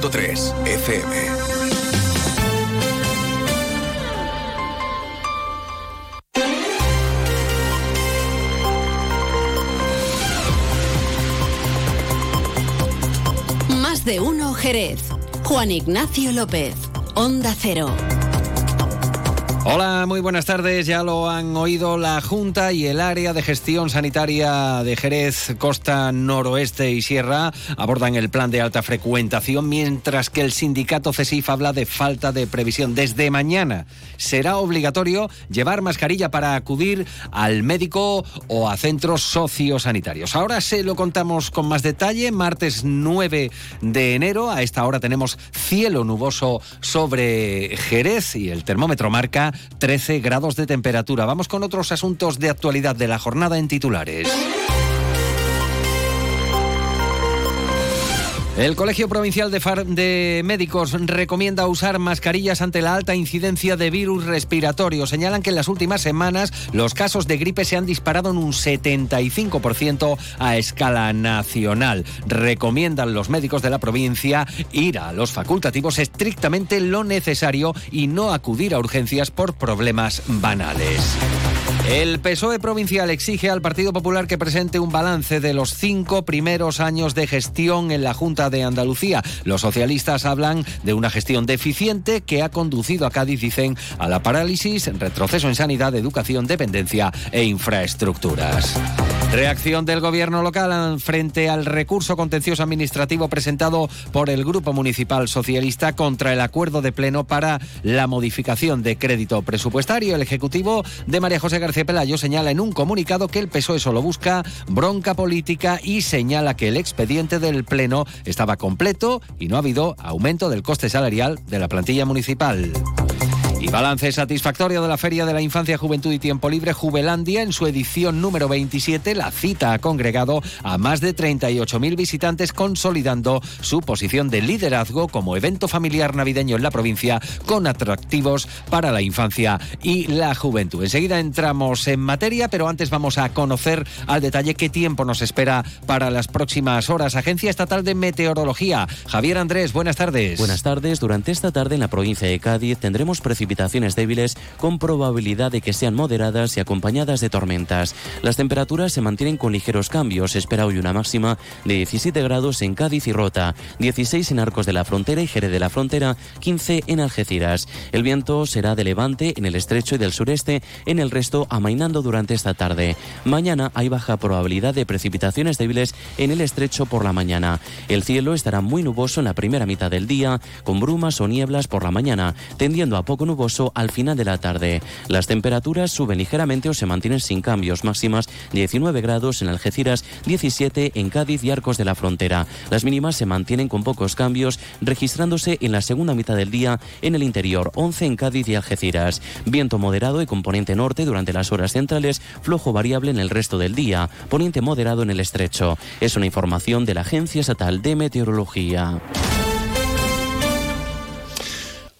101.3 FM. Más de uno Jerez. Juan Ignacio López. Onda Cero. Hola, muy buenas tardes. Ya lo han oído la Junta y el área de gestión sanitaria de Jerez, Costa Noroeste y Sierra abordan el plan de alta frecuentación, mientras que el sindicato CESIF habla de falta de previsión. Desde mañana será obligatorio llevar mascarilla para acudir al médico o a centros sociosanitarios. Ahora se lo contamos con más detalle. Martes 9 de enero, a esta hora tenemos cielo nuboso sobre Jerez y el termómetro marca 13 grados de temperatura. Vamos con otros asuntos de actualidad de la jornada en titulares. El Colegio Provincial de, Médicos recomienda usar mascarillas ante la alta incidencia de virus respiratorio. Señalan que en las últimas semanas los casos de gripe se han disparado en un 75% a escala nacional. Recomiendan los médicos de la provincia ir a los facultativos estrictamente lo necesario y no acudir a urgencias por problemas banales. El PSOE provincial exige al Partido Popular que presente un balance de los cinco primeros años de gestión en la Junta de Andalucía. Los socialistas hablan de una gestión deficiente que ha conducido a Cádiz, dicen, a la parálisis, retroceso en sanidad, educación, dependencia e infraestructuras. Reacción del gobierno local frente al recurso contencioso administrativo presentado por el Grupo Municipal Socialista contra el acuerdo de pleno para la modificación de crédito presupuestario. El Ejecutivo de María José García Pelayo señala en un comunicado que el PSOE solo busca bronca política y señala que el expediente del pleno estaba completo y no ha habido aumento del coste salarial de la plantilla municipal. Y balance satisfactorio de la Feria de la Infancia, Juventud y Tiempo Libre Jubelandia en su edición número 27. La cita ha congregado a más de 38.000 visitantes consolidando su posición de liderazgo como evento familiar navideño en la provincia con atractivos para la infancia y la juventud. Enseguida entramos en materia, pero antes vamos a conocer al detalle qué tiempo nos espera para las próximas horas. Agencia Estatal de Meteorología. Javier Andrés, buenas tardes. Buenas tardes. Durante esta tarde en la provincia de Cádiz tendremos precipitaciones precipitaciones débiles con probabilidad de que sean moderadas y acompañadas de tormentas. Las temperaturas se mantienen con ligeros cambios. Se espera hoy una máxima de 17 grados en Cádiz y Rota, 16 en Arcos de la Frontera y Jerez de la Frontera, 15 en Algeciras. El viento será de levante en el estrecho y del sureste, en el resto amainando durante esta tarde. Mañana hay baja probabilidad de precipitaciones débiles en el estrecho por la mañana. El cielo estará muy nuboso en la primera mitad del día, con brumas o nieblas por la mañana, tendiendo a poco nuboso al final de la tarde. Las temperaturas suben ligeramente o se mantienen sin cambios, máximas 19 grados en Algeciras, 17 en Cádiz y Arcos de la Frontera. Las mínimas se mantienen con pocos cambios, registrándose en la segunda mitad del día en el interior, 11 en Cádiz y Algeciras. Viento moderado y componente norte durante las horas centrales, flojo variable en el resto del día, poniente moderado en el estrecho. Es una información de la Agencia Estatal de Meteorología.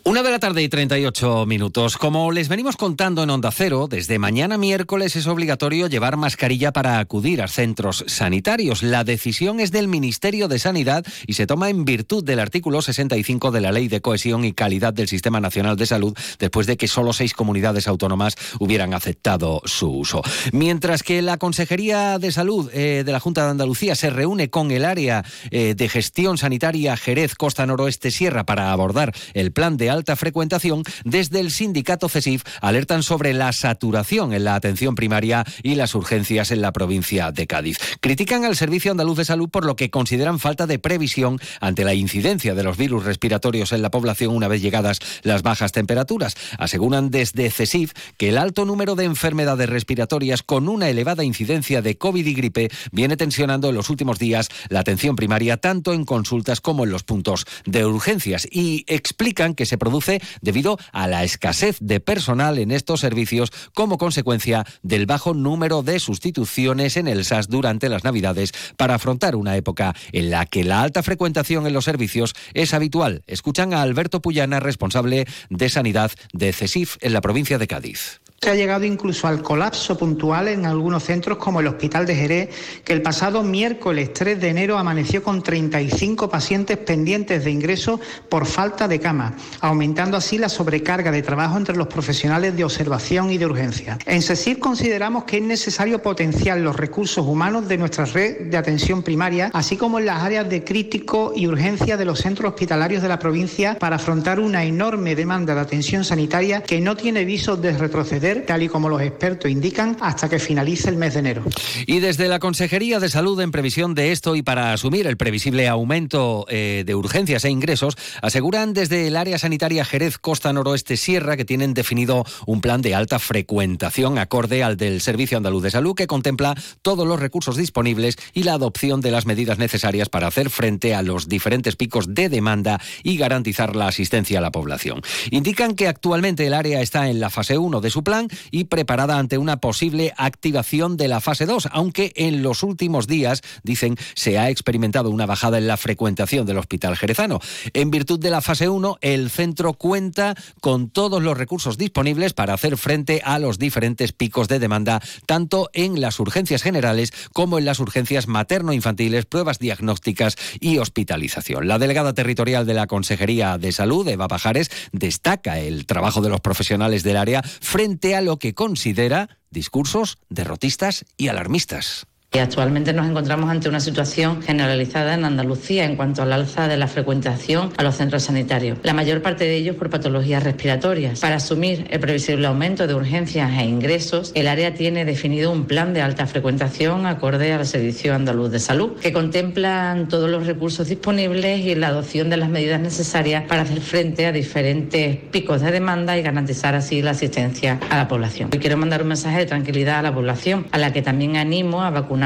Una de la tarde y 38 minutos. Como les venimos contando en Onda Cero, desde mañana miércoles es obligatorio llevar mascarilla para acudir a centros sanitarios. La decisión es del Ministerio de Sanidad y se toma en virtud del artículo 65 de la Ley de Cohesión y Calidad del Sistema Nacional de Salud, después de que solo seis comunidades autónomas hubieran aceptado su uso. Mientras que la Consejería de Salud eh, de la Junta de Andalucía se reúne con el área eh, de gestión sanitaria Jerez, Costa Noroeste, Sierra para abordar el plan de alta frecuentación, desde el sindicato CESIF alertan sobre la saturación en la atención primaria y las urgencias en la provincia de Cádiz. Critican al Servicio Andaluz de Salud por lo que consideran falta de previsión ante la incidencia de los virus respiratorios en la población una vez llegadas las bajas temperaturas. Aseguran desde CESIF que el alto número de enfermedades respiratorias con una elevada incidencia de COVID y gripe viene tensionando en los últimos días la atención primaria tanto en consultas como en los puntos de urgencias y explican que se produce debido a la escasez de personal en estos servicios como consecuencia del bajo número de sustituciones en el SAS durante las Navidades para afrontar una época en la que la alta frecuentación en los servicios es habitual. Escuchan a Alberto Puyana, responsable de Sanidad de CESIF en la provincia de Cádiz. Se ha llegado incluso al colapso puntual en algunos centros como el Hospital de Jerez, que el pasado miércoles 3 de enero amaneció con 35 pacientes pendientes de ingreso por falta de cama, aumentando así la sobrecarga de trabajo entre los profesionales de observación y de urgencia. En SESIR consideramos que es necesario potenciar los recursos humanos de nuestra red de atención primaria, así como en las áreas de crítico y urgencia de los centros hospitalarios de la provincia para afrontar una enorme demanda de atención sanitaria que no tiene visos de retroceder tal y como los expertos indican, hasta que finalice el mes de enero. Y desde la Consejería de Salud, en previsión de esto y para asumir el previsible aumento eh, de urgencias e ingresos, aseguran desde el área sanitaria Jerez Costa Noroeste Sierra que tienen definido un plan de alta frecuentación acorde al del Servicio Andaluz de Salud que contempla todos los recursos disponibles y la adopción de las medidas necesarias para hacer frente a los diferentes picos de demanda y garantizar la asistencia a la población. Indican que actualmente el área está en la fase 1 de su plan y preparada ante una posible activación de la fase 2, aunque en los últimos días, dicen, se ha experimentado una bajada en la frecuentación del Hospital Jerezano. En virtud de la fase 1, el centro cuenta con todos los recursos disponibles para hacer frente a los diferentes picos de demanda, tanto en las urgencias generales como en las urgencias materno-infantiles, pruebas diagnósticas y hospitalización. La delegada territorial de la Consejería de Salud, Eva Pajares, destaca el trabajo de los profesionales del área frente a lo que considera discursos derrotistas y alarmistas. Y actualmente nos encontramos ante una situación generalizada en Andalucía en cuanto al alza de la frecuentación a los centros sanitarios, la mayor parte de ellos por patologías respiratorias. Para asumir el previsible aumento de urgencias e ingresos, el área tiene definido un plan de alta frecuentación acorde al Servicio Andaluz de Salud, que contemplan todos los recursos disponibles y la adopción de las medidas necesarias para hacer frente a diferentes picos de demanda y garantizar así la asistencia a la población. Hoy quiero mandar un mensaje de tranquilidad a la población, a la que también animo a vacunar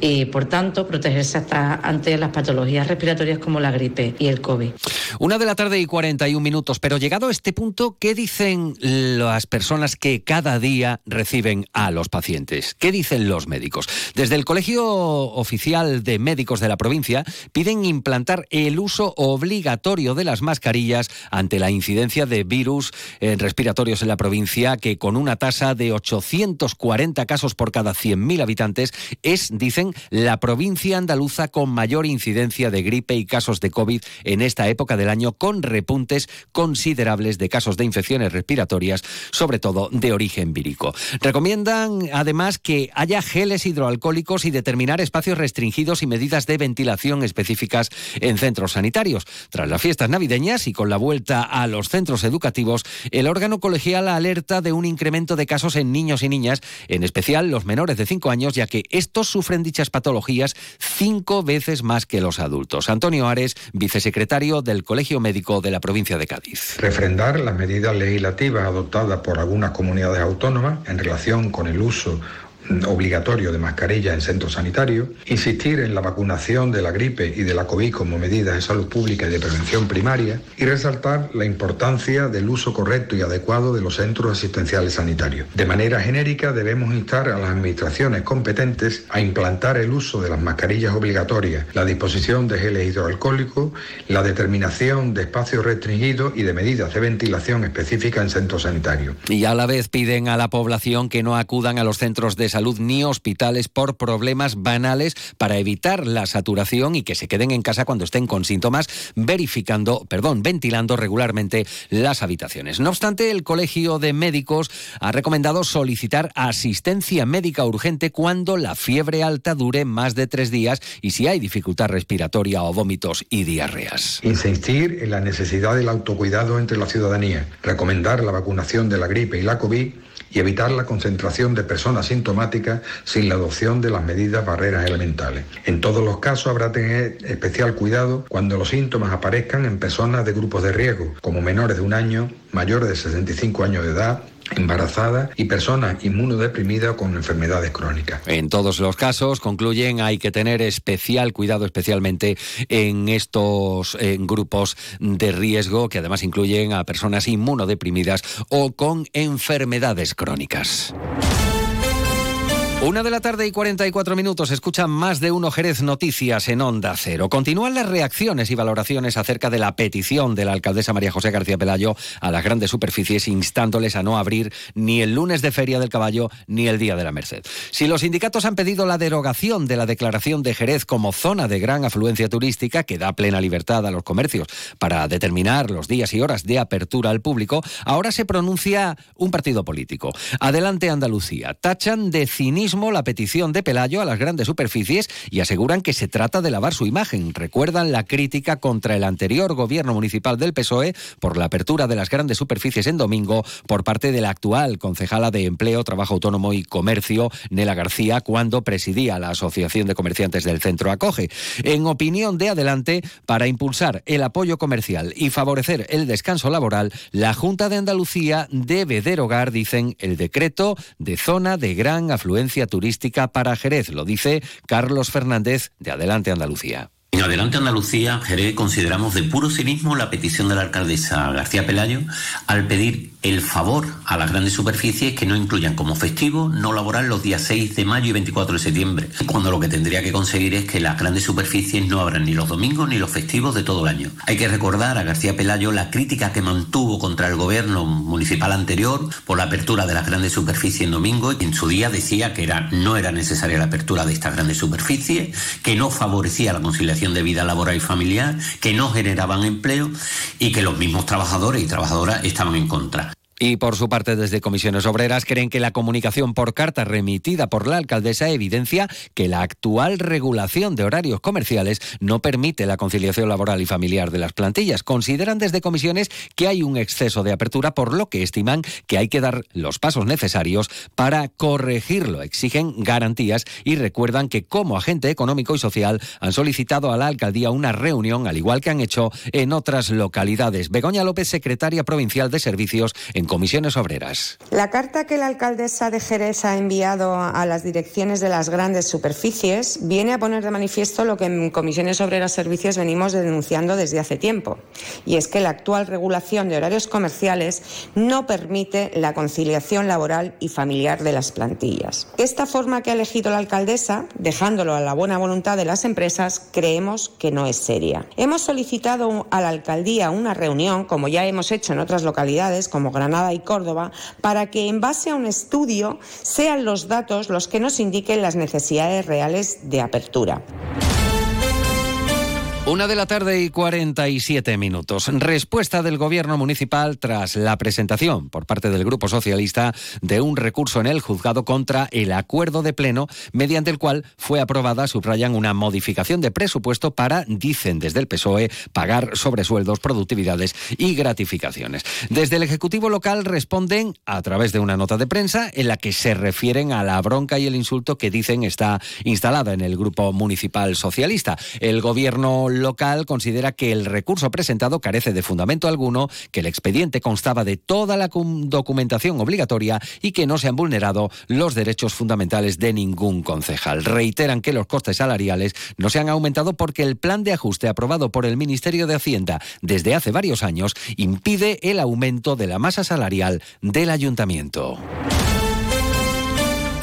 y, por tanto, protegerse hasta ante las patologías respiratorias como la gripe y el COVID. Una de la tarde y 41 minutos, pero llegado a este punto, ¿qué dicen las personas que cada día reciben a los pacientes? ¿Qué dicen los médicos? Desde el Colegio Oficial de Médicos de la provincia piden implantar el uso obligatorio de las mascarillas ante la incidencia de virus eh, respiratorios en la provincia, que con una tasa de 840 casos por cada 100.000 habitantes es, dicen, la provincia andaluza con mayor incidencia de gripe y casos de COVID en esta época del año, con repuntes considerables de casos de infecciones respiratorias, sobre todo de origen vírico. Recomiendan además que haya geles hidroalcohólicos y determinar espacios restringidos y medidas de ventilación específicas en centros sanitarios. Tras las fiestas navideñas y con la vuelta a los centros educativos, el órgano colegial alerta de un incremento de casos en niños y niñas, en especial los menores de 5 años, ya que estos sufren dichas patologías cinco veces más que los adultos. Antonio Ares, vicesecretario del Colegio Médico de la provincia de Cádiz. Refrendar las medidas legislativas adoptadas por algunas comunidades autónomas en relación con el uso obligatorio de mascarilla en centros sanitarios, insistir en la vacunación de la gripe y de la COVID como medidas de salud pública y de prevención primaria y resaltar la importancia del uso correcto y adecuado de los centros asistenciales sanitarios. De manera genérica debemos instar a las administraciones competentes a implantar el uso de las mascarillas obligatorias, la disposición de geles hidroalcohólicos, la determinación de espacios restringidos y de medidas de ventilación específicas en centros sanitarios. Y a la vez piden a la población que no acudan a los centros de salud ni hospitales por problemas banales para evitar la saturación y que se queden en casa cuando estén con síntomas, verificando, perdón, ventilando regularmente las habitaciones. No obstante, el Colegio de Médicos ha recomendado solicitar asistencia médica urgente cuando la fiebre alta dure más de tres días y si hay dificultad respiratoria o vómitos y diarreas. Insistir en la necesidad del autocuidado entre la ciudadanía, recomendar la vacunación de la gripe y la COVID y evitar la concentración de personas sintomáticas sin la adopción de las medidas barreras elementales. En todos los casos habrá tener especial cuidado cuando los síntomas aparezcan en personas de grupos de riesgo, como menores de un año, mayores de 65 años de edad, embarazadas y personas inmunodeprimidas con enfermedades crónicas. En todos los casos, concluyen, hay que tener especial cuidado, especialmente en estos grupos de riesgo, que además incluyen a personas inmunodeprimidas o con enfermedades crónicas. Una de la tarde y 44 minutos. Escuchan más de uno Jerez Noticias en Onda Cero. Continúan las reacciones y valoraciones acerca de la petición de la alcaldesa María José García Pelayo a las grandes superficies, instándoles a no abrir ni el lunes de Feria del Caballo ni el Día de la Merced. Si los sindicatos han pedido la derogación de la declaración de Jerez como zona de gran afluencia turística, que da plena libertad a los comercios para determinar los días y horas de apertura al público, ahora se pronuncia un partido político. Adelante Andalucía. Tachan de cinismo la petición de Pelayo a las grandes superficies y aseguran que se trata de lavar su imagen. Recuerdan la crítica contra el anterior gobierno municipal del PSOE por la apertura de las grandes superficies en domingo por parte de la actual concejala de Empleo, Trabajo Autónomo y Comercio, Nela García, cuando presidía la Asociación de Comerciantes del Centro Acoge. En opinión de Adelante, para impulsar el apoyo comercial y favorecer el descanso laboral, la Junta de Andalucía debe derogar, dicen, el decreto de zona de gran afluencia turística para Jerez, lo dice Carlos Fernández de Adelante Andalucía. En Adelante Andalucía, Jerez, consideramos de puro cinismo la petición de la alcaldesa García Pelayo al pedir el favor a las grandes superficies que no incluyan como festivo no laboral los días 6 de mayo y 24 de septiembre, cuando lo que tendría que conseguir es que las grandes superficies no abran ni los domingos ni los festivos de todo el año. Hay que recordar a García Pelayo la crítica que mantuvo contra el gobierno municipal anterior por la apertura de las grandes superficies en domingo y en su día decía que era, no era necesaria la apertura de estas grandes superficies, que no favorecía la conciliación de vida laboral y familiar, que no generaban empleo y que los mismos trabajadores y trabajadoras estaban en contra. Y por su parte, desde Comisiones Obreras creen que la comunicación por carta remitida por la alcaldesa evidencia que la actual regulación de horarios comerciales no permite la conciliación laboral y familiar de las plantillas. Consideran desde Comisiones que hay un exceso de apertura, por lo que estiman que hay que dar los pasos necesarios para corregirlo. Exigen garantías y recuerdan que como agente económico y social han solicitado a la alcaldía una reunión, al igual que han hecho en otras localidades. Begoña López, secretaria provincial de Servicios en comisiones obreras. La carta que la alcaldesa de Jerez ha enviado a las direcciones de las grandes superficies viene a poner de manifiesto lo que en comisiones obreras servicios venimos denunciando desde hace tiempo, y es que la actual regulación de horarios comerciales no permite la conciliación laboral y familiar de las plantillas. Esta forma que ha elegido la alcaldesa, dejándolo a la buena voluntad de las empresas, creemos que no es seria. Hemos solicitado a la alcaldía una reunión, como ya hemos hecho en otras localidades, como Granada, y Córdoba, para que en base a un estudio sean los datos los que nos indiquen las necesidades reales de apertura. Una de la tarde y 47 minutos. Respuesta del Gobierno municipal tras la presentación por parte del Grupo Socialista de un recurso en el juzgado contra el acuerdo de pleno mediante el cual fue aprobada, subrayan, una modificación de presupuesto para, dicen desde el PSOE, pagar sobresueldos, productividades y gratificaciones. Desde el Ejecutivo local responden a través de una nota de prensa en la que se refieren a la bronca y el insulto que dicen está instalada en el Grupo Municipal Socialista. El Gobierno local considera que el recurso presentado carece de fundamento alguno, que el expediente constaba de toda la documentación obligatoria y que no se han vulnerado los derechos fundamentales de ningún concejal. Reiteran que los costes salariales no se han aumentado porque el plan de ajuste aprobado por el Ministerio de Hacienda desde hace varios años impide el aumento de la masa salarial del ayuntamiento.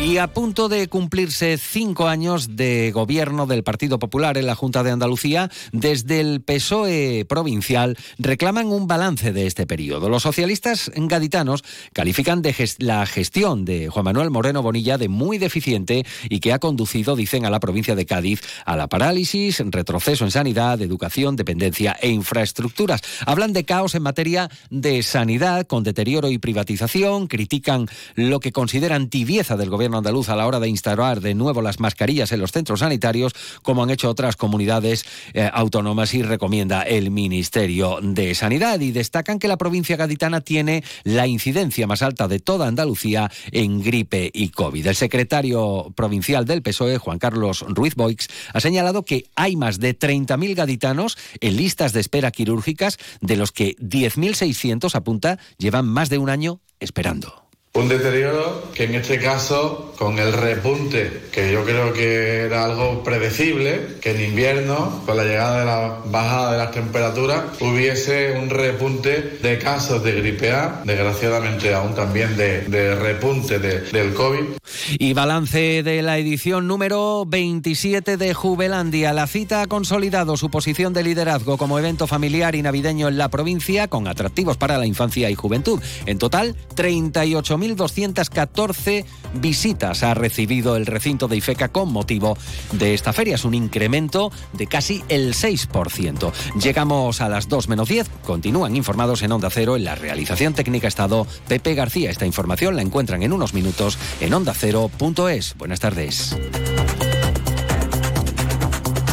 Y a punto de cumplirse cinco años de gobierno del Partido Popular en la Junta de Andalucía, desde el PSOE provincial reclaman un balance de este periodo. Los socialistas gaditanos califican de la gestión de Juan Manuel Moreno Bonilla de muy deficiente y que ha conducido, dicen, a la provincia de Cádiz a la parálisis, retroceso en sanidad, educación, dependencia e infraestructuras. Hablan de caos en materia de sanidad, con deterioro y privatización, critican lo que consideran tibieza del gobierno andaluz a la hora de instaurar de nuevo las mascarillas en los centros sanitarios, como han hecho otras comunidades eh, autónomas y recomienda el Ministerio de Sanidad. Y destacan que la provincia gaditana tiene la incidencia más alta de toda Andalucía en gripe y COVID. El secretario provincial del PSOE, Juan Carlos Ruiz Boix, ha señalado que hay más de 30.000 gaditanos en listas de espera quirúrgicas, de los que 10.600 apunta llevan más de un año esperando. Un deterioro que en este caso, con el repunte, que yo creo que era algo predecible, que en invierno, con la llegada de la bajada de las temperaturas, hubiese un repunte de casos de gripe A, desgraciadamente aún también de, repunte del COVID. Y balance de la edición número 27 de Jubelandia. La cita ha consolidado su posición de liderazgo como evento familiar y navideño en la provincia, con atractivos para la infancia y juventud. En total, 38 1.214 visitas ha recibido el recinto de Ifeca con motivo de esta feria. Es un incremento de casi el 6%. Llegamos a las 2 menos 10. Continúan informados en Onda Cero. En la realización técnica estado Pepe García. Esta información la encuentran en unos minutos en ondacero.es. Buenas tardes.